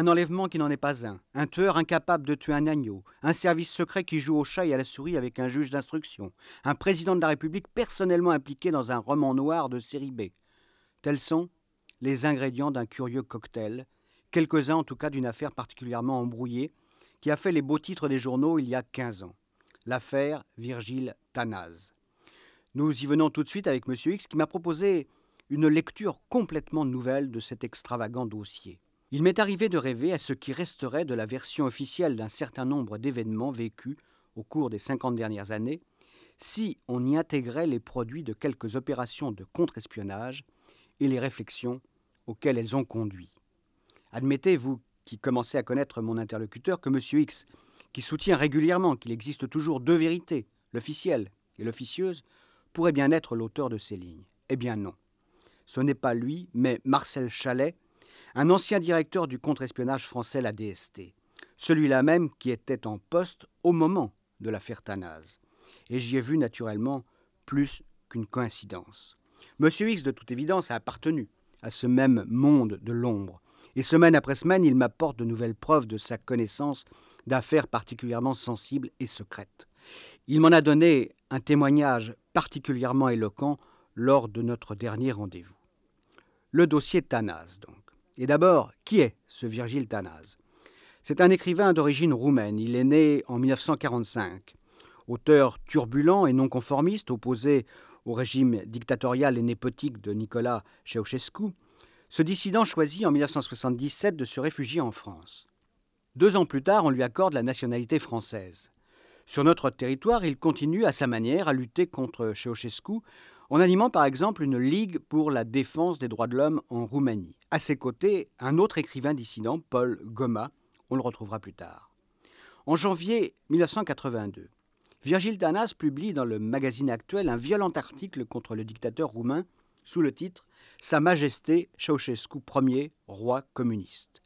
Un enlèvement qui n'en est pas un, un tueur incapable de tuer un agneau, un service secret qui joue au chat et à la souris avec un juge d'instruction, un président de la République personnellement impliqué dans un roman noir de série B. Tels sont les ingrédients d'un curieux cocktail, quelques-uns en tout cas d'une affaire particulièrement embrouillée, qui a fait les beaux titres des journaux il y a 15 ans. L'affaire Virgile Tanaz. Nous y venons tout de suite avec M. X qui m'a proposé une lecture complètement nouvelle de cet extravagant dossier. Il m'est arrivé de rêver à ce qui resterait de la version officielle d'un certain nombre d'événements vécus au cours des 50 dernières années, si on y intégrait les produits de quelques opérations de contre-espionnage et les réflexions auxquelles elles ont conduit. Admettez, vous qui commencez à connaître mon interlocuteur, que M. X, qui soutient régulièrement qu'il existe toujours deux vérités, l'officielle et l'officieuse, pourrait bien être l'auteur de ces lignes. Eh bien non. Ce n'est pas lui, mais Marcel Chalet, un ancien directeur du contre-espionnage français, la DST, celui-là même qui était en poste au moment de l'affaire Tanaz. Et j'y ai vu naturellement plus qu'une coïncidence. Monsieur X, de toute évidence, a appartenu à ce même monde de l'ombre, et semaine après semaine, il m'apporte de nouvelles preuves de sa connaissance d'affaires particulièrement sensibles et secrètes. Il m'en a donné un témoignage particulièrement éloquent lors de notre dernier rendez-vous. Le dossier Tanaz, donc. Et d'abord, qui est ce Virgile Tanaz C'est un écrivain d'origine roumaine. Il est né en 1945. Auteur turbulent et non conformiste, opposé au régime dictatorial et népotique de Nicolas Ceausescu, ce dissident choisit en 1977 de se réfugier en France. Deux ans plus tard, on lui accorde la nationalité française. Sur notre territoire, il continue à sa manière à lutter contre Ceausescu en animant par exemple une ligue pour la défense des droits de l'homme en Roumanie. À ses côtés, un autre écrivain dissident, Paul Goma, on le retrouvera plus tard. En janvier 1982, Virgile Danas publie dans le magazine actuel un violent article contre le dictateur roumain sous le titre Sa Majesté Ceausescu Ier, roi communiste.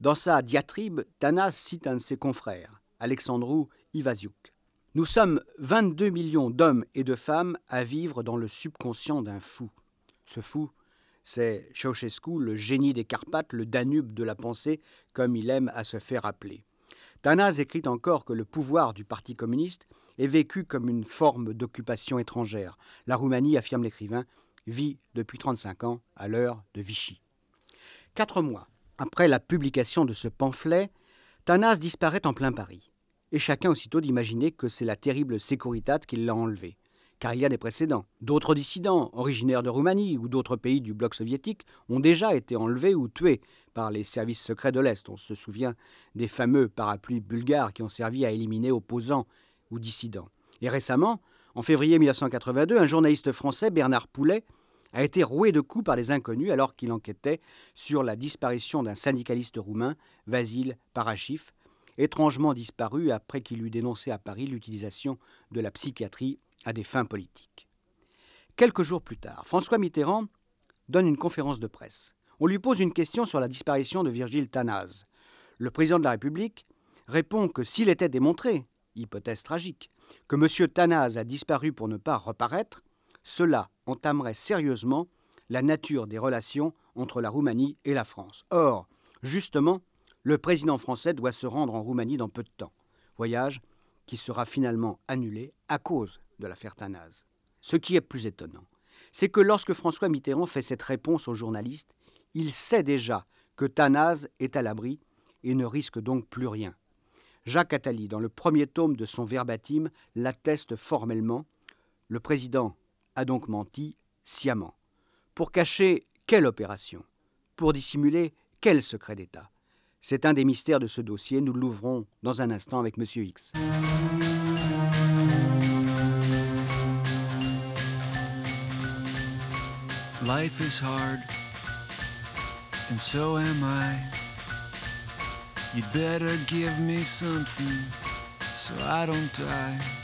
Dans sa diatribe, Danas cite un de ses confrères, Alexandru Ivasiuk. Nous sommes 22 millions d'hommes et de femmes à vivre dans le subconscient d'un fou. Ce fou, c'est Ceausescu, le génie des Carpates, le Danube de la pensée, comme il aime à se faire appeler. Tanaz écrit encore que le pouvoir du Parti communiste est vécu comme une forme d'occupation étrangère. La Roumanie, affirme l'écrivain, vit depuis 35 ans à l'heure de Vichy. Quatre mois après la publication de ce pamphlet, Tanaz disparaît en plein Paris et chacun aussitôt d'imaginer que c'est la terrible Securitat qui l'a enlevé. Car il y a des précédents. D'autres dissidents, originaires de Roumanie ou d'autres pays du bloc soviétique, ont déjà été enlevés ou tués par les services secrets de l'Est. On se souvient des fameux parapluies bulgares qui ont servi à éliminer opposants ou dissidents. Et récemment, en février 1982, un journaliste français, Bernard Poulet, a été roué de coups par des inconnus alors qu'il enquêtait sur la disparition d'un syndicaliste roumain, Vasil Parachif, étrangement disparu après qu'il eut dénoncé à Paris l'utilisation de la psychiatrie à des fins politiques. Quelques jours plus tard, François Mitterrand donne une conférence de presse. On lui pose une question sur la disparition de Virgile Tanaz. Le président de la République répond que s'il était démontré, hypothèse tragique, que M. Tanaz a disparu pour ne pas reparaître, cela entamerait sérieusement la nature des relations entre la Roumanie et la France. Or, justement, le président français doit se rendre en Roumanie dans peu de temps. Voyage qui sera finalement annulé à cause de l'affaire Tanaz. Ce qui est plus étonnant, c'est que lorsque François Mitterrand fait cette réponse aux journalistes, il sait déjà que Tanaz est à l'abri et ne risque donc plus rien. Jacques Attali, dans le premier tome de son verbatim, l'atteste formellement. Le président a donc menti sciemment. Pour cacher quelle opération? Pour dissimuler quel secret d'État? C'est un des mystères de ce dossier. Nous l'ouvrons dans un instant avec Monsieur X. Life is hard, and so am I. You'd better give me something so I don't die.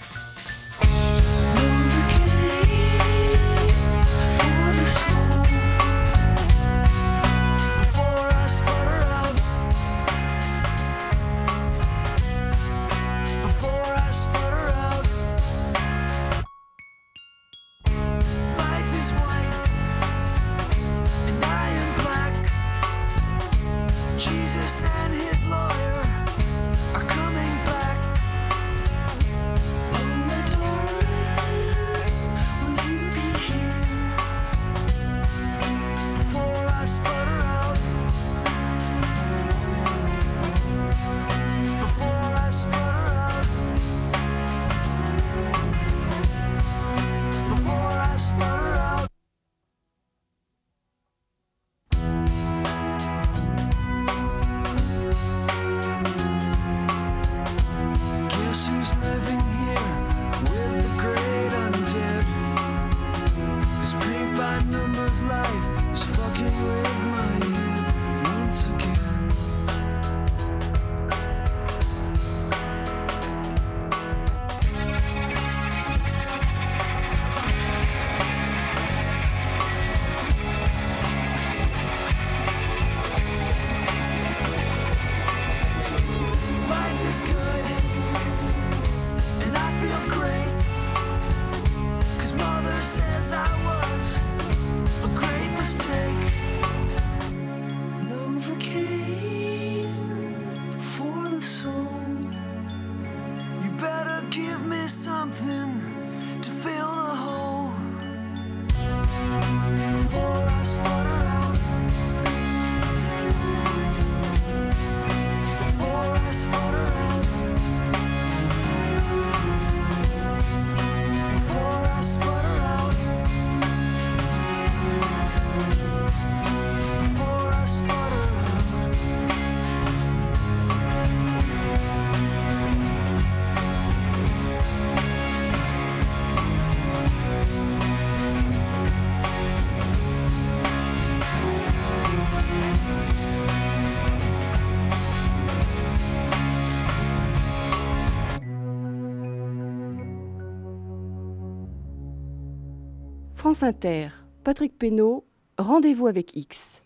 France Inter, Patrick Pénaud, rendez-vous avec X.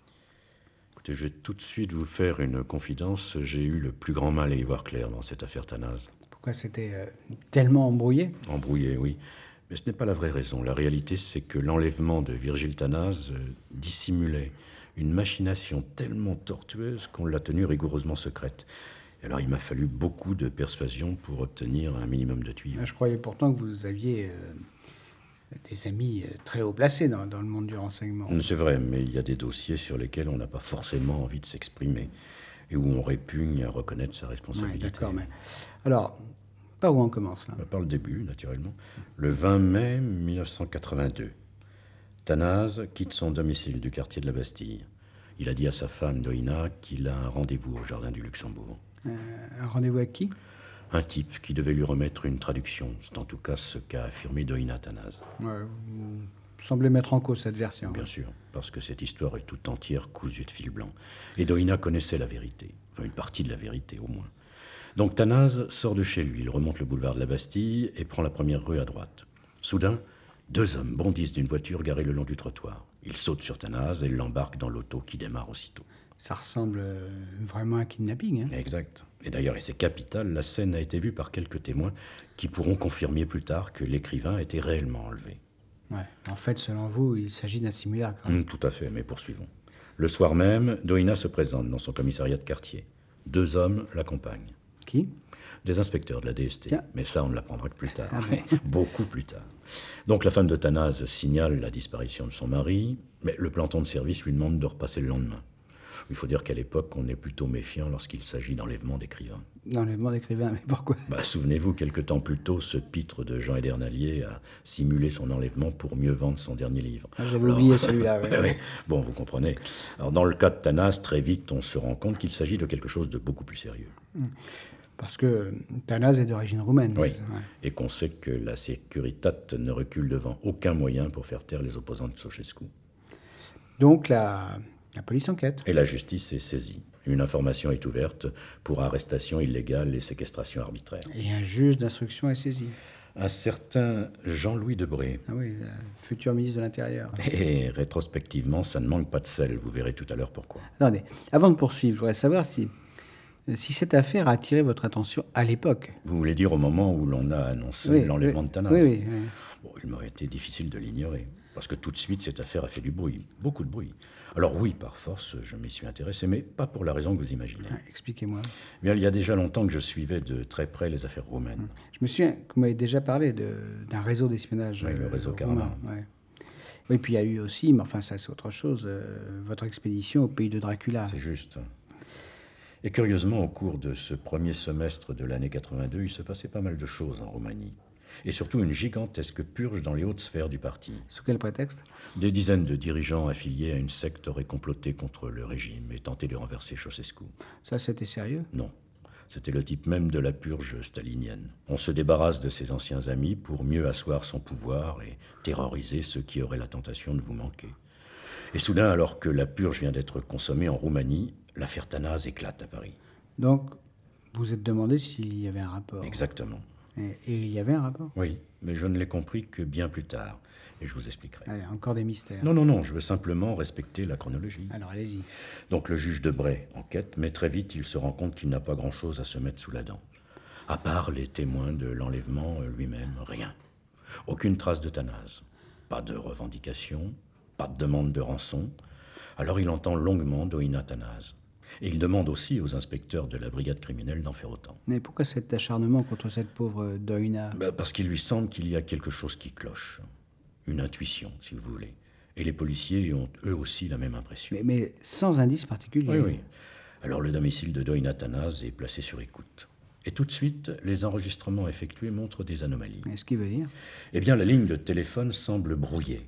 Écoutez, je vais tout de suite vous faire une confidence. J'ai eu le plus grand mal à y voir clair dans cette affaire Tanaz. Pourquoi c'était euh, tellement embrouillé? Embrouillé, oui. Mais ce n'est pas la vraie raison. La réalité, c'est que l'enlèvement de Virgile Tanaz euh, dissimulait une machination tellement tortueuse qu'on l'a tenue rigoureusement secrète. Et alors, il m'a fallu beaucoup de persuasion pour obtenir un minimum de tuyaux. Je croyais pourtant que vous aviez euh, des amis euh, très haut placés dans, dans le monde du renseignement. C'est vrai, mais il y a des dossiers sur lesquels on n'a pas forcément envie de s'exprimer et où on répugne à reconnaître sa Ouais, responsabilité. D'accord, mais alors, pas où on commence là? Bah, Par le début, naturellement. Le 20 mai 1982, Tanaz quitte son domicile du quartier de la Bastille. Il a dit à sa femme Doina qu'il a un rendez-vous au jardin du Luxembourg. Euh, un rendez-vous avec qui? Un type qui devait lui remettre une traduction. C'est en tout cas ce qu'a affirmé Doina Tanaz. Ouais, Vous semblez mettre en cause cette version. Bien sûr, parce que cette histoire est tout entière cousue de fil blanc. Et Doina connaissait la vérité, enfin une partie de la vérité au moins. Donc Tanaz sort de chez lui, il remonte le boulevard de la Bastille et prend la première rue à droite. Soudain, deux hommes bondissent d'une voiture garée le long du trottoir. Ils sautent sur Tanaz et l'embarquent dans l'auto qui démarre aussitôt. Ça ressemble euh, vraiment à un kidnapping. Hein Exact. Et d'ailleurs, et c'est capital, la scène a été vue par quelques témoins qui pourront confirmer plus tard que l'écrivain a été réellement enlevé. Ouais. En fait, selon vous, il s'agit d'un simulacre. Hum, tout à fait, mais poursuivons. Le soir même, Doina se présente dans son commissariat de quartier. Deux hommes l'accompagnent. Qui? Des inspecteurs de la DST. Tiens. Mais ça, on ne l'apprendra que plus tard. Ah. Beaucoup plus tard. Donc la femme de Tanaz signale la disparition de son mari, mais le planton de service lui demande de repasser le lendemain. Il faut dire qu'à l'époque, on est plutôt méfiant lorsqu'il s'agit d'enlèvement d'écrivains. L'enlèvement d'écrivain, mais pourquoi? Bah, Souvenez-vous, quelque temps plus tôt, ce pitre de Jean Edernalier a simulé son enlèvement pour mieux vendre son dernier livre. Ah, J'avais oublié celui-là. ouais. Bon, vous comprenez. Alors, dans le cas de Tanas, très vite, on se rend compte qu'il s'agit de quelque chose de beaucoup plus sérieux. Parce que Tanaz est d'origine roumaine. Oui. Ouais. Et qu'on sait que la Securitate ne recule devant aucun moyen pour faire taire les opposants de Ceausescu. Donc la, la police enquête. Et la justice est saisie. Une information est ouverte pour arrestation illégale et séquestration arbitraire. Et un juge d'instruction est saisi. Un certain Jean-Louis Debré. Ah oui, le futur ministre de l'Intérieur. Et rétrospectivement, ça ne manque pas de sel, vous verrez tout à l'heure pourquoi. Attendez, avant de poursuivre, je voudrais savoir si, si cette affaire a attiré votre attention à l'époque. Vous voulez dire au moment où l'on a annoncé Oui, l'enlèvement oui, de Tanaz oui, oui, oui. Bon, il m'aurait été difficile de l'ignorer, parce que tout de suite, cette affaire a fait du bruit, beaucoup de bruit. Alors oui, par force, je m'y suis intéressé, mais pas pour la raison que vous imaginez. Ah, Expliquez-moi. Bien, il y a déjà longtemps que je suivais de très près les affaires roumaines. Je me souviens que vous m'avez déjà parlé de- d'un réseau d'espionnage. Oui, le euh, réseau ouais. Oui, puis il y a eu aussi, mais enfin ça c'est autre chose, euh, votre expédition au pays de Dracula. C'est juste. Et curieusement, au cours de ce premier semestre de l'année 82, il se passait pas mal de choses en Roumanie. Et surtout une gigantesque purge dans les hautes sphères du parti. Sous quel prétexte? Des dizaines de dirigeants affiliés à une secte auraient comploté contre le régime et tenté de renverser Ceausescu. Ça c'était sérieux? Non. C'était le type même de la purge stalinienne. On se débarrasse de ses anciens amis pour mieux asseoir son pouvoir et terroriser ceux qui auraient la tentation de vous manquer. Et soudain, alors que la purge vient d'être consommée en Roumanie, l'affaire Tanaz éclate à Paris. Donc, vous êtes demandé s'il y avait un rapport. Exactement. Et, et il y avait un rapport? Oui, mais je ne l'ai compris que bien plus tard. Et je vous expliquerai. Allez, encore des mystères. Non, non, non, je veux simplement respecter la chronologie. Alors allez-y. Donc le juge Debray enquête, mais très vite il se rend compte qu'il n'a pas grand-chose à se mettre sous la dent. À part les témoins de l'enlèvement lui-même, rien. Aucune trace de. Pas de revendication, pas de demande de rançon. Alors il entend longuement Doina Tanaz. Et il demande aussi aux inspecteurs de la brigade criminelle d'en faire autant. Mais pourquoi cet acharnement contre cette pauvre Doina Bah, parce qu'il lui semble qu'il y a quelque chose qui cloche. Une intuition, si vous voulez. Et les policiers ont eux aussi la même impression. mais, mais sans indice particulier. Oui, oui. Alors le domicile de Doina Tanaz est placé sur écoute. Et tout de suite, les enregistrements effectués montrent des anomalies. Et Ce qui veut dire? Eh bien, la ligne de téléphone semble brouillée.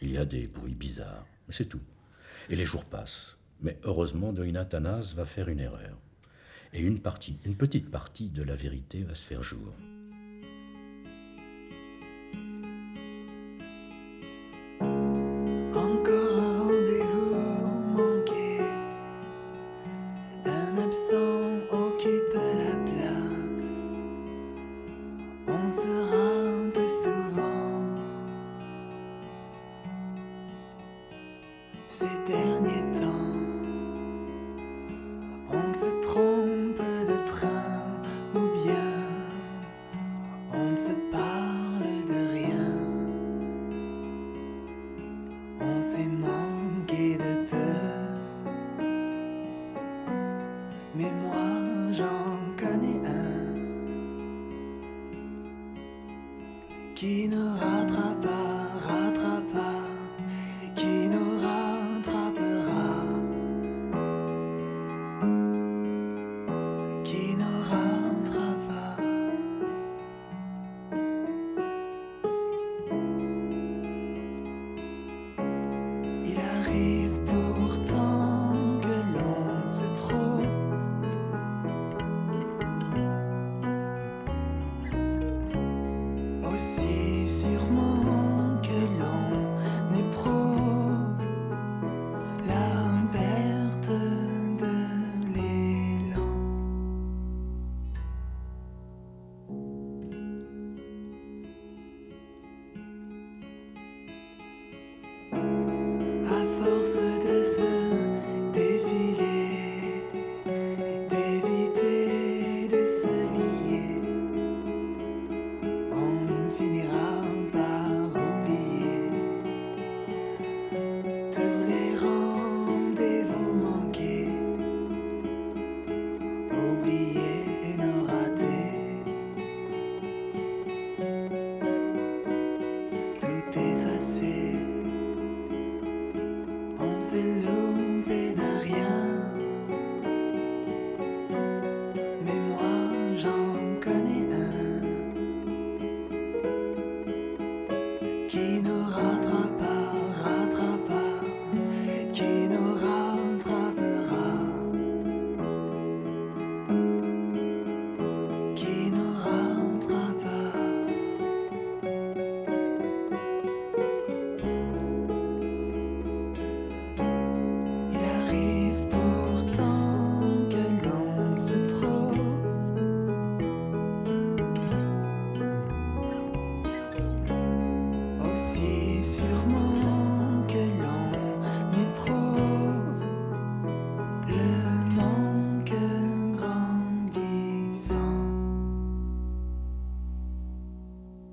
Il y a des bruits bizarres, mais c'est tout. Et les jours passent. Mais heureusement, Doina Tanaz va faire une erreur. Et une partie, une petite partie de la vérité va se faire jour. On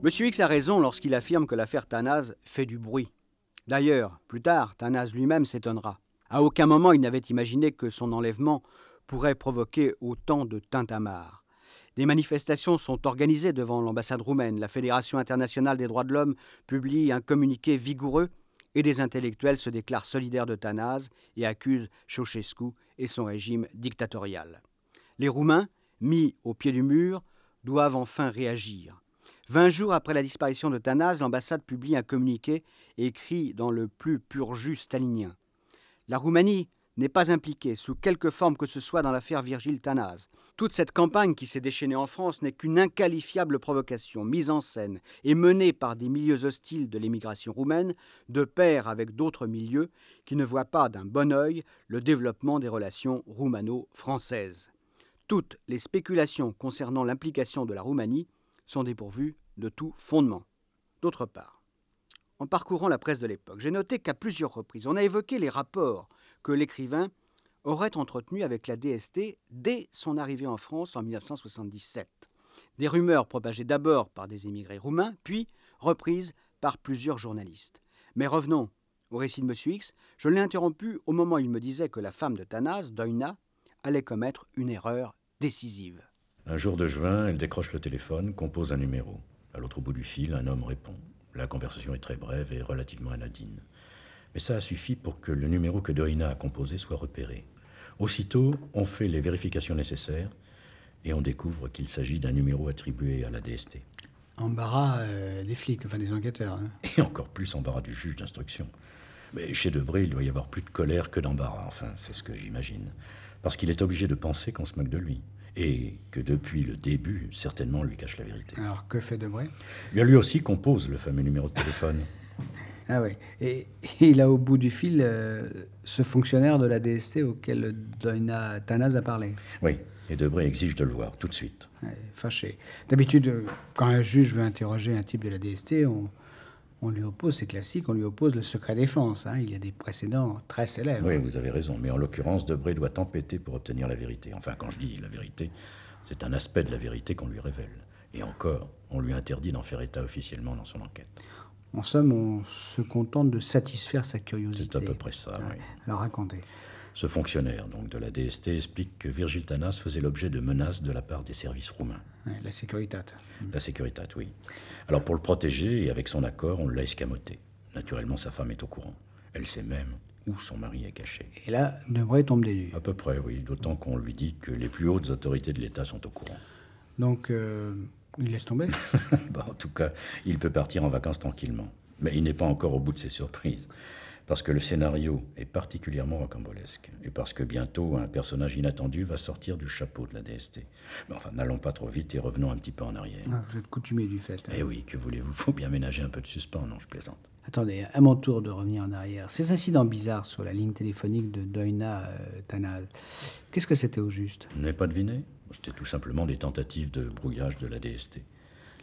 Monsieur X a raison lorsqu'il affirme que l'affaire Tanaz fait du bruit. D'ailleurs, plus tard, Tanaz lui-même s'étonnera. À aucun moment il n'avait imaginé que son enlèvement pourrait provoquer autant de tintamarre. Des manifestations sont organisées devant l'ambassade roumaine. La Fédération internationale des droits de l'homme publie un communiqué vigoureux et des intellectuels se déclarent solidaires de Tanaz et accusent Ceausescu et son régime dictatorial. Les Roumains, mis au pied du mur, doivent enfin réagir. Vingt jours après la disparition de Tanaz, l'ambassade publie un communiqué écrit dans le plus pur jus stalinien. La Roumanie n'est pas impliquée sous quelque forme que ce soit dans l'affaire Virgile Tanaz. Toute cette campagne qui s'est déchaînée en France n'est qu'une inqualifiable provocation mise en scène et menée par des milieux hostiles de l'émigration roumaine, de pair avec d'autres milieux qui ne voient pas d'un bon œil le développement des relations roumano-françaises. Toutes les spéculations concernant l'implication de la Roumanie sont dépourvues de tout fondement. D'autre part, en parcourant la presse de l'époque, j'ai noté qu'à plusieurs reprises, on a évoqué les rapports que l'écrivain aurait entretenus avec la DST dès son arrivée en France en 1977. Des rumeurs propagées d'abord par des émigrés roumains, puis reprises par plusieurs journalistes. Mais revenons au récit de M. X. Je l'ai interrompu au moment où il me disait que la femme de Tanas, Doina, allait commettre une erreur décisive. Un jour de juin, elle décroche le téléphone, compose un numéro. À l'autre bout du fil, un homme répond. La conversation est très brève et relativement anodine. Mais ça a suffi pour que le numéro que Doina a composé soit repéré. Aussitôt, on fait les vérifications nécessaires et on découvre qu'il s'agit d'un numéro attribué à la DST. Embarras euh, des flics, enfin des enquêteurs. hein. Et encore plus embarras du juge d'instruction. Mais chez Debré, il doit y avoir plus de colère que d'embarras, enfin, c'est ce que j'imagine. Parce qu'il est obligé de penser qu'on se moque de lui. Et que depuis le début, certainement, on lui cache la vérité. Alors, que fait Debray? Bien, lui aussi compose le fameux numéro de téléphone. Ah oui. Et, il a au bout du fil euh, ce fonctionnaire de la DST auquel Doina Tanaz a parlé? Oui, et Debré exige de le voir tout de suite. Ouais, fâché. D'habitude, euh, quand un juge veut interroger un type de la DST, on, on lui oppose, c'est classique, on lui oppose le secret défense. hein. Il y a des précédents très célèbres. Oui, vous avez raison, mais en l'occurrence, Debré doit tempêter pour obtenir la vérité. Enfin, quand je dis la vérité, c'est un aspect de la vérité qu'on lui révèle. Et encore, on lui interdit d'en faire état officiellement dans son enquête. En somme, on se contente de satisfaire sa curiosité. C'est à peu près ça, oui. Alors racontez. Ce fonctionnaire, donc de la DST, explique que Virgile Tanas faisait l'objet de menaces de la part des services roumains. La sécurité. La sécurité, oui. Alors pour le protéger et avec son accord, on l'a escamoté. Naturellement, sa femme est au courant. Elle sait même où son mari est caché. Et là, Debray tombe des nues. À peu près, oui. D'autant qu'on lui dit que les plus hautes autorités de l'État sont au courant. Donc, euh, il laisse tomber. Bah, en tout cas, il peut partir en vacances tranquillement. Mais il n'est pas encore au bout de ses surprises. Parce que le scénario est particulièrement rocambolesque. Et parce que bientôt, un personnage inattendu va sortir du chapeau de la DST. Mais enfin, n'allons pas trop vite et revenons un petit peu en arrière. Ah, vous êtes coutumier du fait. hein. Eh oui, que voulez-vous? Faut bien ménager un peu de suspens, non, je plaisante. Attendez, à mon tour de revenir en arrière. Ces incidents bizarres sur la ligne téléphonique de Doina euh, Tanaz, qu'est-ce que c'était au juste? Vous n'avez pas deviné? C'était tout simplement des tentatives de brouillage de la DST.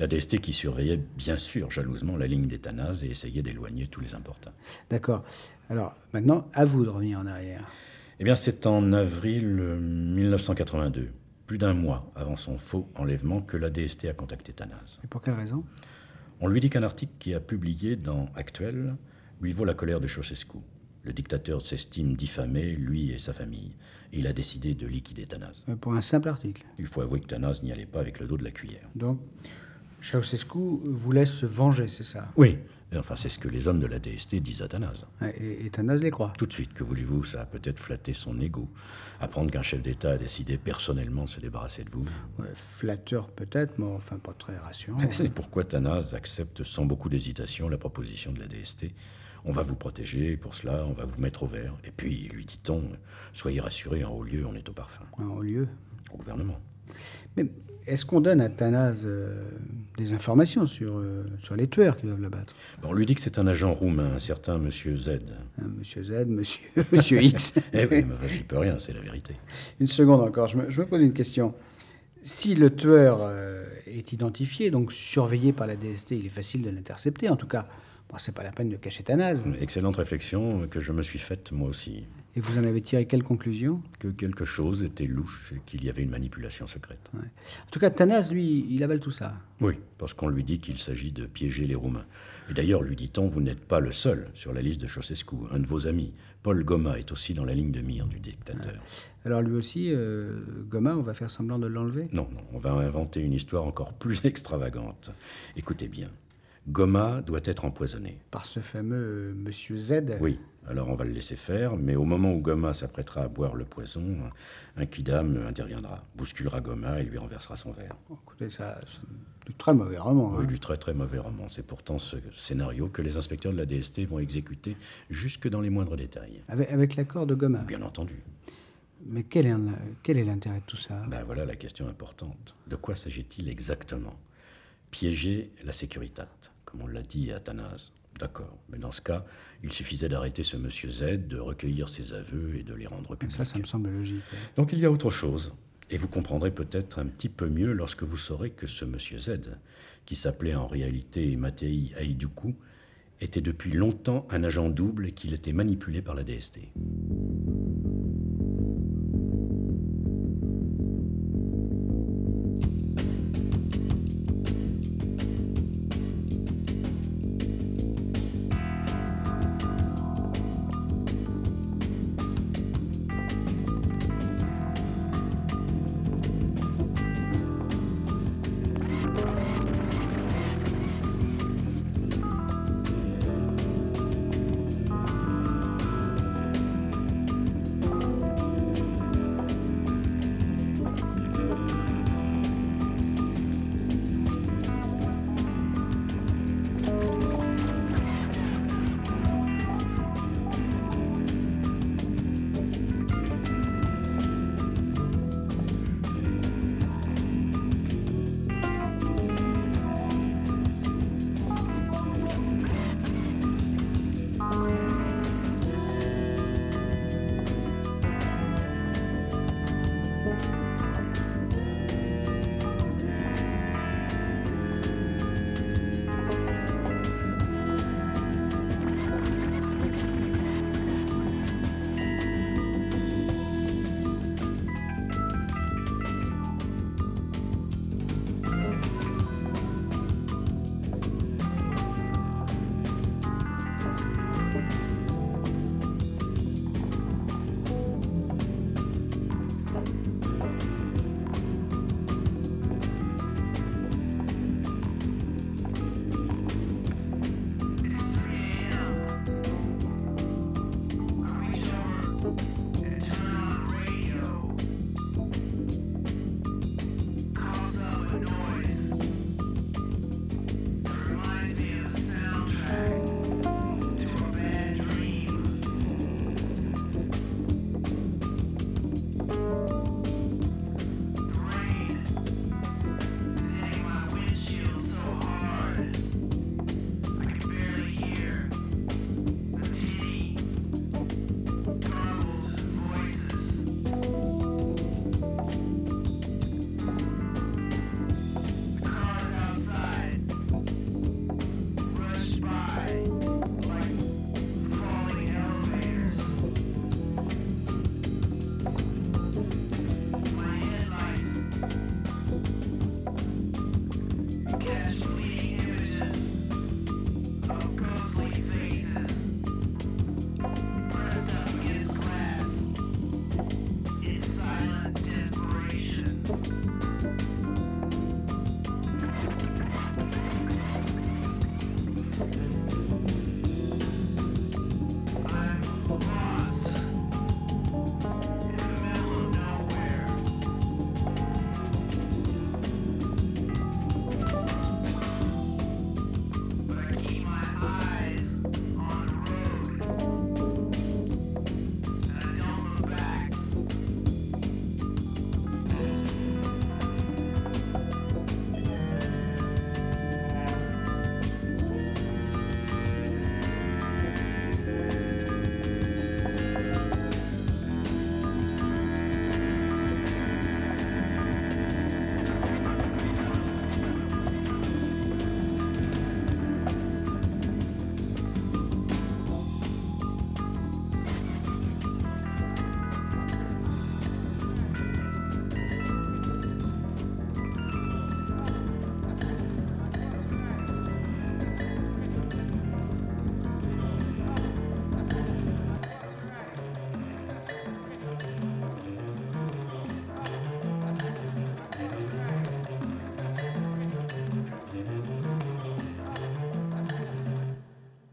La DST qui surveillait bien sûr jalousement la ligne des Tanaz et essayait d'éloigner tous les importuns. D'accord. Alors, maintenant, à vous de revenir en arrière. Eh bien, c'est en avril euh, 1982, plus d'un mois avant son faux enlèvement, que la DST a contacté Tanaz. Et pour quelle raison? On lui dit qu'un article qui a publié dans Actuel lui vaut la colère de Ceausescu. Le dictateur s'estime diffamé, lui et sa famille, et il a décidé de liquider Tanaz. Euh, Pour un simple article. Il faut avouer que Tanaz n'y allait pas avec le dos de la cuillère. Donc, Ceausescu voulait se venger, c'est ça? Oui, enfin c'est ce que les hommes de la DST disent à Tanaz. Ouais, Et, et les croit. Tout de suite, que voulez-vous, ça a peut-être flatté son ego. Apprendre qu'un chef d'État a décidé personnellement de se débarrasser de vous. Ouais, flatteur peut-être, mais enfin pas très rassurant. C'est pourquoi Tanaz accepte sans beaucoup d'hésitation la proposition de la DST. On va vous protéger, pour cela, on va vous mettre au vert. Et puis, lui dit-on, soyez rassurés, en haut lieu, on est au parfum. En lieu. Au gouvernement. Mais est-ce qu'on donne à Tanaz euh, des informations sur, euh, sur les tueurs qui doivent l'abattre On lui dit que c'est un agent roumain, un certain Monsieur Z. Monsieur Z, Monsieur, Monsieur X. Eh oui, mais j'y peux rien, c'est la vérité. Une seconde encore, je me, je me pose une question. Si le tueur euh, est identifié, donc surveillé par la DST, il est facile de l'intercepter. En tout cas, bon, c'est pas la peine de cacher Tanaz. Excellente réflexion que je me suis faite moi aussi. Et vous en avez tiré quelle conclusion? Que quelque chose était louche et qu'il y avait une manipulation secrète. En tout cas, Tanas, lui, il avale tout ça. Oui, parce qu'on lui dit qu'il s'agit de piéger les Roumains. Et d'ailleurs, lui dit-on, vous n'êtes pas le seul sur la liste de Ceausescu. Un de vos amis, Paul Goma, est aussi dans la ligne de mire du dictateur. Alors lui aussi, euh, Goma, on va faire semblant de l'enlever? Non, non, on va inventer une histoire encore plus extravagante. Écoutez bien. Goma doit être empoisonné. Par ce fameux euh, Monsieur Z Oui, alors on va le laisser faire, mais au moment où Goma s'apprêtera à boire le poison, un quidam interviendra, bousculera Goma et lui renversera son verre. Écoutez, ça, c'est du très mauvais roman. Oui, hein. du très très mauvais roman. C'est pourtant ce scénario que les inspecteurs de la DST vont exécuter jusque dans les moindres détails. Avec, avec l'accord de Goma. Bien entendu. Mais quel est, quel est l'intérêt de tout ça? Ben voilà la question importante. De quoi s'agit-il exactement? Piéger la Securitat, comme on l'a dit à Athanase. D'accord, mais dans ce cas, il suffisait d'arrêter ce monsieur Z, de recueillir ses aveux et de les rendre publics. Ça, ça me semble logique. Donc il y a autre chose. Et vous comprendrez peut-être un petit peu mieux lorsque vous saurez que ce monsieur Z, qui s'appelait en réalité Matei Aïdoukou, était depuis longtemps un agent double et qu'il était manipulé par la DST.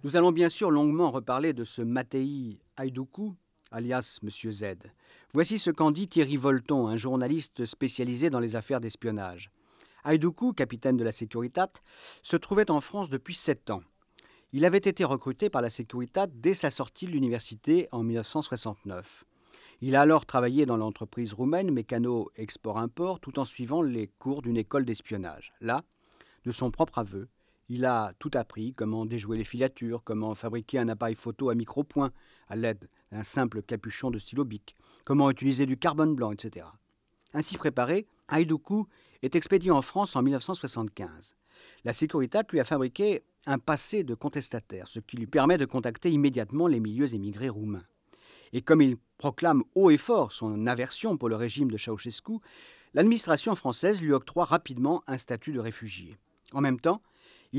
Nous allons bien sûr longuement reparler de ce Matei Haïdoukou, alias Monsieur Z. Voici ce qu'en dit Thierry Volton, un journaliste spécialisé dans les affaires d'espionnage. Haïdoukou, capitaine de la Securitat, se trouvait en France depuis sept ans. Il avait été recruté par la Securitat dès sa sortie de l'université en 1969. Il a alors travaillé dans l'entreprise roumaine Mécano Export-Import tout en suivant les cours d'une école d'espionnage. Là, de son propre aveu, il a tout appris, comment déjouer les filatures, comment fabriquer un appareil photo à micro-point à l'aide d'un simple capuchon de stylo bic, comment utiliser du carbone blanc, etc. Ainsi préparé, Haïdoukou est expédié en France en 1975. La Securitat lui a fabriqué un passé de contestataire, ce qui lui permet de contacter immédiatement les milieux émigrés roumains. Et comme il proclame haut et fort son aversion pour le régime de Ceausescu, l'administration française lui octroie rapidement un statut de réfugié. En même temps,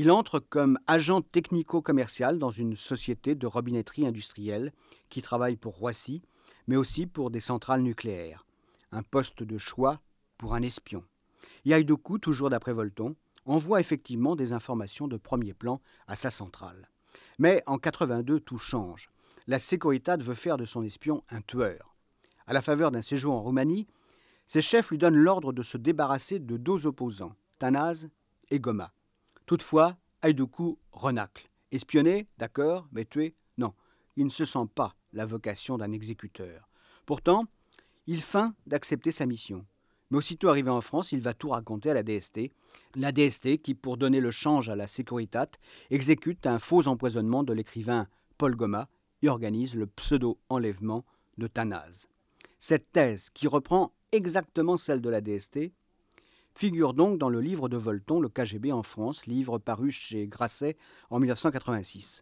il entre comme agent technico-commercial dans une société de robinetterie industrielle qui travaille pour Roissy, mais aussi pour des centrales nucléaires. Un poste de choix pour un espion. Yaïdoukou, toujours d'après Volton, envoie effectivement des informations de premier plan à sa centrale. Mais en 82, tout change. La Securitat veut faire de son espion un tueur. À la faveur d'un séjour en Roumanie, ses chefs lui donnent l'ordre de se débarrasser de deux opposants, Tanaz et Goma. Toutefois, Haïdoukou renacle. Espionner, d'accord, mais tuer, non. Il ne se sent pas la vocation d'un exécuteur. Pourtant, il feint d'accepter sa mission. Mais aussitôt arrivé en France, il va tout raconter à la DST. La DST qui, pour donner le change à la Securitat, exécute un faux empoisonnement de l'écrivain Paul Goma et organise le pseudo-enlèvement de Tanaz. Cette thèse, qui reprend exactement celle de la DST, figure donc dans le livre de Volton, Le KGB en France, livre paru chez Grasset en 1986.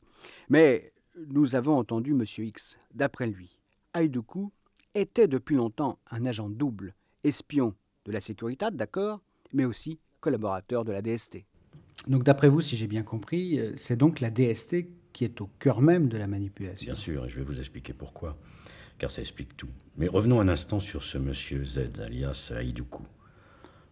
Mais nous avons entendu M. X. D'après lui, Haïdoukou était depuis longtemps un agent double, espion de la sécurité, d'accord, mais aussi collaborateur de la DST. Donc d'après vous, si j'ai bien compris, euh, c'est donc la DST qui est au cœur même de la manipulation. Bien sûr, et je vais vous expliquer pourquoi, car ça explique tout. Mais revenons un instant sur ce monsieur Z, alias Haïdoukou.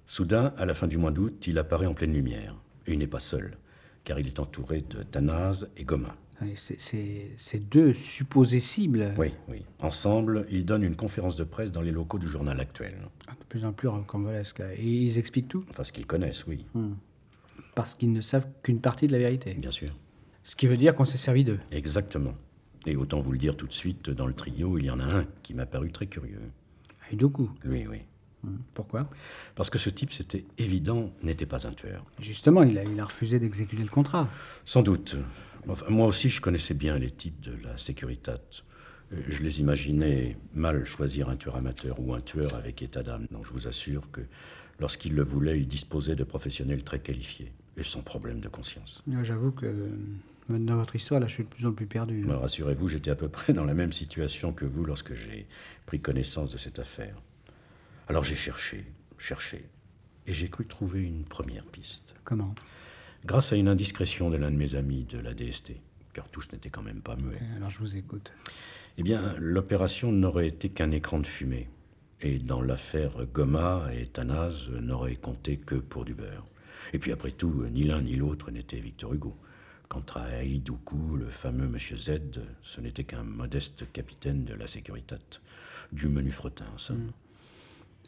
Soudain, à la fin du mois d'août, il apparaît en pleine lumière. Et il n'est pas seul, car il est entouré de Tanaz et Goma. Ces deux supposés cibles. Oui, oui. Ensemble, ils donnent une conférence de presse dans les locaux du journal actuel. Ah, de plus en plus rocambolesque. Et ils expliquent tout? Enfin, ce qu'ils connaissent, oui. Hmm. Parce qu'ils ne savent qu'une partie de la vérité. Bien sûr. Ce qui veut dire qu'on s'est servi d'eux. Exactement. Et autant vous le dire tout de suite, dans le trio, il y en a un qui m'a paru très curieux. Haïdoukou Oui, oui. Hmm. Pourquoi? Parce que ce type, c'était évident, n'était pas un tueur. Justement, il a, il a refusé d'exécuter le contrat. Sans doute. Enfin, moi aussi, je connaissais bien les types de la Securitat. Euh, Je les imaginais mal choisir un tueur amateur ou un tueur avec état d'âme. Non, je vous assure que lorsqu'il le voulait, il disposait de professionnels très qualifiés et sans problème de conscience. J'avoue que euh, dans votre histoire, là, je suis de plus en plus perdu. Me Rassurez-vous, j'étais à peu près dans la même situation que vous lorsque j'ai pris connaissance de cette affaire. Alors j'ai cherché, cherché, et j'ai cru trouver une première piste. Comment? Grâce à une indiscrétion de l'un de mes amis de la DST, car tous n'étaient quand même pas muets. Alors je vous écoute. Eh bien, l'opération n'aurait été qu'un écran de fumée. Et dans l'affaire Goma et Tanaz, n'aurait compté que pour du beurre. Et puis après tout, ni l'un ni l'autre n'était Victor Hugo. Quant à Haïdoukou, le fameux Monsieur Z, ce n'était qu'un modeste capitaine de la Securitat. Du menu fretin, ça.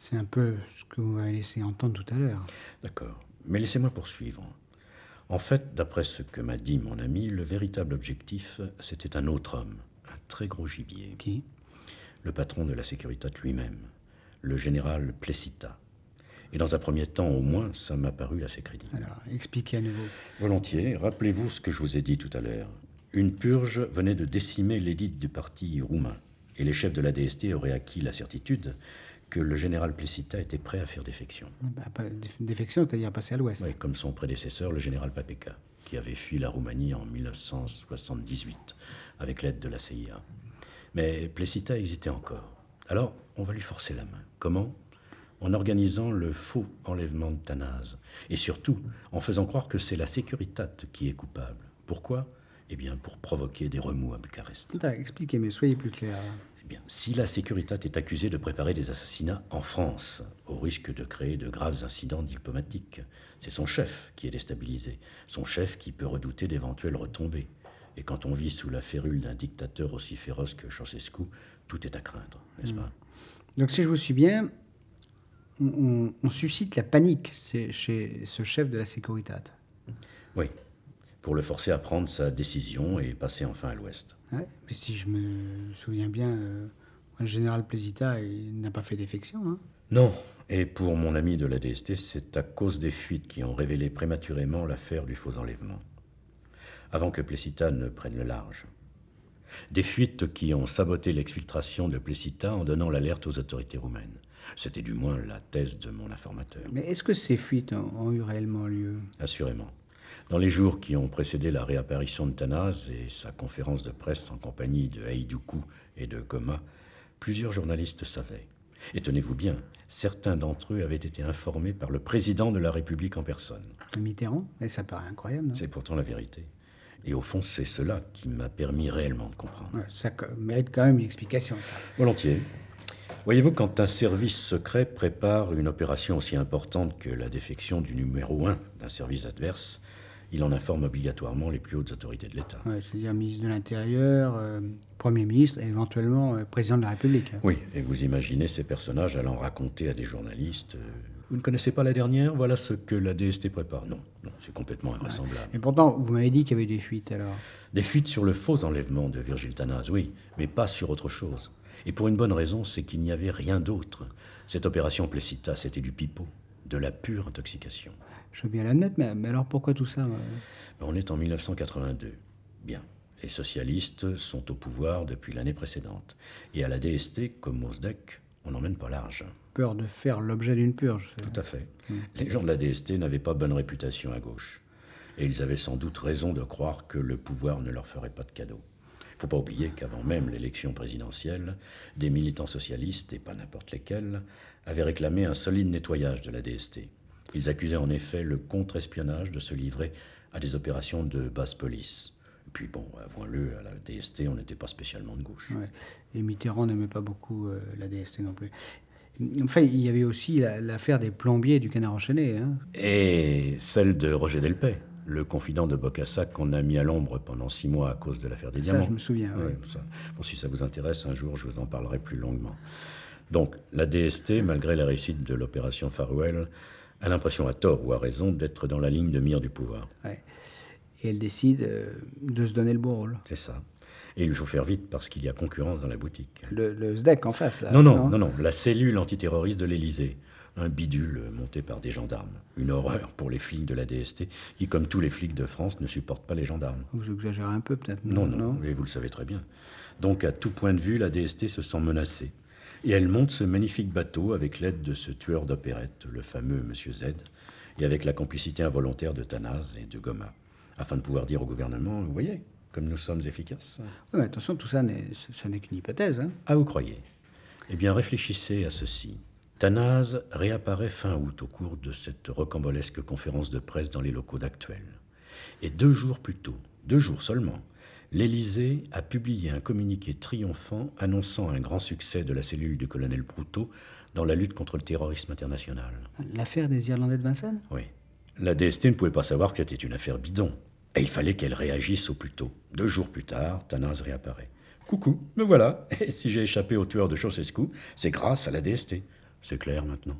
C'est un peu ce que vous m'avez laissé entendre tout à l'heure. D'accord. Mais laissez-moi poursuivre. En fait, d'après ce que m'a dit mon ami, le véritable objectif, c'était un autre homme, un très gros gibier. Qui? Le patron de la Securitat lui-même, le général Plessita. Et dans un premier temps, au moins, ça m'a paru assez crédible. Alors, expliquez à nouveau. Volontiers, rappelez-vous ce que je vous ai dit tout à l'heure. Une purge venait de décimer l'élite du parti roumain, et les chefs de la DST auraient acquis la certitude que le général Plessita était prêt à faire défection. Bah, défection, c'est-à-dire passer à l'ouest. Oui, comme son prédécesseur, le général Papeka, qui avait fui la Roumanie en 1978 avec l'aide de la CIA. Mais Plessita hésitait encore. Alors, on va lui forcer la main. Comment? En organisant le faux enlèvement de Tanaz. Et surtout, en faisant croire que c'est la Securitat qui est coupable. Pourquoi? Eh bien, pour provoquer des remous à Bucarest. Attends, expliquez, mais soyez plus clair. Bien, si la Securitat est accusée de préparer des assassinats en France, au risque de créer de graves incidents diplomatiques, c'est son chef qui est déstabilisé, son chef qui peut redouter d'éventuelles retombées. Et quand on vit sous la férule d'un dictateur aussi féroce que Ceausescu, tout est à craindre, n'est-ce pas? Donc si je vous suis bien, on, suscite la panique chez ce chef de la Securitate. Oui, pour le forcer à prendre sa décision et passer enfin à l'ouest. Ouais, mais si je me souviens bien, euh, le général Plesita n'a pas fait défection. hein. Non, et pour mon ami de la DST, c'est à cause des fuites qui ont révélé prématurément l'affaire du faux enlèvement, avant que Plessita ne prenne le large. Des fuites qui ont saboté l'exfiltration de Plessita en donnant l'alerte aux autorités roumaines. C'était du moins la thèse de mon informateur. Mais est-ce que ces fuites ont eu réellement lieu? Assurément. Dans les jours qui ont précédé la réapparition de Tanaz et sa conférence de presse en compagnie de Haïdoukou et de Goma, plusieurs journalistes savaient. Et tenez-vous bien, certains d'entre eux avaient été informés par le président de la République en personne. Mitterrand Et ça paraît incroyable, non? C'est pourtant la vérité. Et au fond, c'est cela qui m'a permis réellement de comprendre. Ouais, Ça mérite quand même une explication, ça. Volontiers. Voyez-vous, quand un service secret prépare une opération aussi importante que la défection du numéro un d'un service adverse, il en informe obligatoirement les plus hautes autorités de l'État. Ouais, C'est-à-dire ministre de l'Intérieur, euh, Premier ministre et éventuellement euh, président de la République. Oui, et vous imaginez ces personnages allant raconter à des journalistes euh, Vous ne connaissez pas la dernière? Voilà ce que la DST prépare. Non, non, c'est complètement invraisemblable. Et pourtant, vous m'avez dit qu'il y avait des fuites, alors. Des fuites sur le faux enlèvement de Virgile Tanaz, oui, mais pas sur autre chose. Et pour une bonne raison, c'est qu'il n'y avait rien d'autre. Cette opération Plessita, c'était du pipeau, de la pure intoxication. Je veux bien l'admettre, mais, mais alors pourquoi tout ça euh Ben, on est en 1982. Bien. Les socialistes sont au pouvoir depuis l'année précédente. Et à la DST, comme au SDEC, on n'emmène pas large. Peur de faire l'objet d'une purge. Tout à fait. Les gens de la DST n'avaient pas bonne réputation à gauche. Et ils avaient sans doute raison de croire que le pouvoir ne leur ferait pas de cadeau. Il ne faut pas oublier qu'avant même l'élection présidentielle, des militants socialistes, et pas n'importe lesquels, avaient réclamé un solide nettoyage de la DST. Ils accusaient en effet le contre-espionnage de se livrer à des opérations de basse police. Et puis bon, avouons-le, à la DST, on n'était pas spécialement de gauche. Ouais. Et Mitterrand n'aimait pas beaucoup euh, la DST non plus. Enfin, il y avait aussi la- l'affaire des plombiers du canard enchaîné. Hein. Et celle de Roger Delpay, le confident de Bocassa qu'on a mis à l'ombre pendant six mois à cause de l'affaire des Ça, diamants. je me souviens. ouais. Ouais, ça. Bon, si ça vous intéresse, un jour, je vous en parlerai plus longuement. Donc, la DST, malgré la réussite de l'opération Farewell, a l'impression, à tort ou à raison, d'être dans la ligne de mire du pouvoir. Ouais. Et elle décide euh, de se donner le beau rôle. C'est ça. Et il lui faut faire vite parce qu'il y a concurrence dans la boutique. Le, le SDEC en face, là. Non, non, non, non, la cellule antiterroriste de l'Élysée. Un bidule monté par des gendarmes. Une horreur pour les flics de la DST, qui, comme tous les flics de France, ne supportent pas les gendarmes. Vous exagérez un peu, peut-être. Non, non, et vous le savez très bien. Donc, à tout point de vue, la DST se sent menacée. Et elle monte ce magnifique bateau avec l'aide de ce tueur d'opérette, le fameux Monsieur Z, et avec la complicité involontaire de Tanaz et de Goma, afin de pouvoir dire au gouvernement, vous voyez, comme nous sommes efficaces. Ouais, mais attention, tout ça n'est ce n'est qu'une hypothèse. Hein. Ah, vous croyez? Eh bien, réfléchissez à ceci. Tanaz réapparaît fin août au cours de cette rocambolesque conférence de presse dans les locaux d'Actuel. Et deux jours plus tôt, deux jours seulement, l'Élysée a publié un communiqué triomphant annonçant un grand succès de la cellule du colonel Proutot dans la lutte contre le terrorisme international. L'affaire des Irlandais de Vincennes? Oui. La DST ne pouvait pas savoir que c'était une affaire bidon. Et il fallait qu'elle réagisse au plus tôt. Deux jours plus tard, Tanaz réapparaît. Coucou, me voilà. Et si j'ai échappé au tueur de Ceausescu, c'est grâce à la DST. C'est clair maintenant.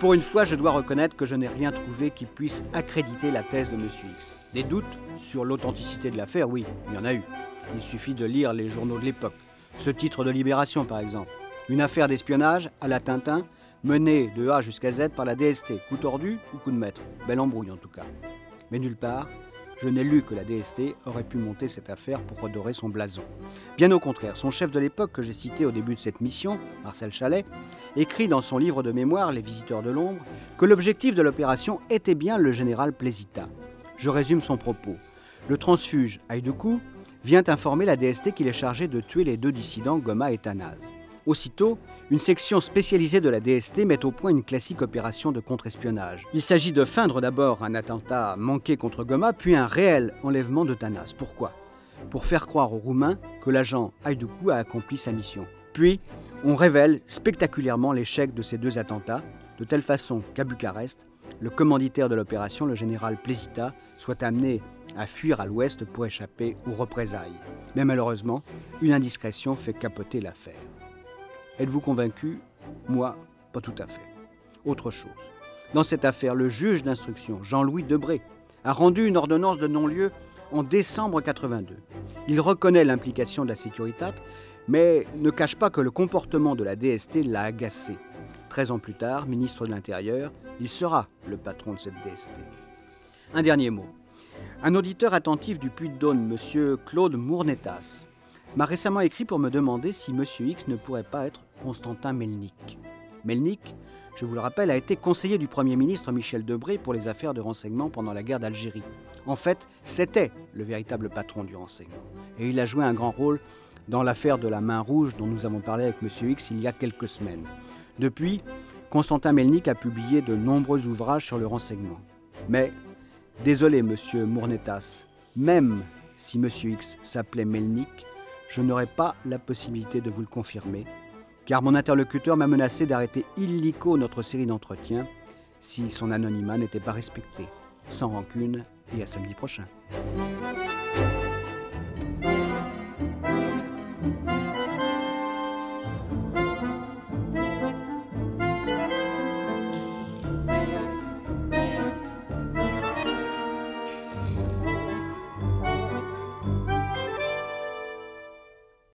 Pour une fois, je dois reconnaître que je n'ai rien trouvé qui puisse accréditer la thèse de M. X. Des doutes sur l'authenticité de l'affaire, oui, il y en a eu. Il suffit de lire les journaux de l'époque. Ce titre de Libération, par exemple. Une affaire d'espionnage à la Tintin, menée de A jusqu'à Z par la DST. Coup tordu ou coup de maître Belle embrouille en tout cas. Mais nulle part, je n'ai lu que la DST aurait pu monter cette affaire pour redorer son blason. Bien au contraire, son chef de l'époque que j'ai cité au début de cette mission, Marcel Chalet, écrit dans son livre de mémoire Les Visiteurs de l'ombre que l'objectif de l'opération était bien le général Plésita. Je résume son propos. Le transfuge Haïdoukou vient informer la DST qu'il est chargé de tuer les deux dissidents Goma et Tanaz. Aussitôt, une section spécialisée de la DST met au point une classique opération de contre-espionnage. Il s'agit de feindre d'abord un attentat manqué contre Goma, puis un réel enlèvement de Tanaz. Pourquoi? Pour faire croire aux Roumains que l'agent Haïdoukou a accompli sa mission. Puis, on révèle spectaculairement l'échec de ces deux attentats, de telle façon qu'à Bucarest, le commanditaire de l'opération, le général Plesita, soit amené à fuir à l'ouest pour échapper aux représailles. Mais malheureusement, une indiscrétion fait capoter l'affaire. Êtes-vous convaincu? Moi, pas tout à fait. Autre chose. Dans cette affaire, le juge d'instruction, Jean-Louis Debré, a rendu une ordonnance de non-lieu en décembre 82. Il reconnaît l'implication de la Sécuritate, mais ne cache pas que le comportement de la DST l'a agacé. 13 ans plus tard, ministre de l'Intérieur, il sera le patron de cette DST. Un dernier mot. Un auditeur attentif du Puy-de-Dôme, M. Claude Mournetas, m'a récemment écrit pour me demander si M. X ne pourrait pas être Constantin Melnik. Melnik, je vous le rappelle, a été conseiller du Premier ministre Michel Debré pour les affaires de renseignement pendant la guerre d'Algérie. En fait, c'était le véritable patron du renseignement. Et il a joué un grand rôle dans l'affaire de la main rouge dont nous avons parlé avec M. X il y a quelques semaines. Depuis, Constantin Melnik a publié de nombreux ouvrages sur le renseignement. Mais, désolé Monsieur Mournetas, même si Monsieur X s'appelait Melnik, je n'aurais pas la possibilité de vous le confirmer, car mon interlocuteur m'a menacé d'arrêter illico notre série d'entretiens si son anonymat n'était pas respecté. Sans rancune et à samedi prochain.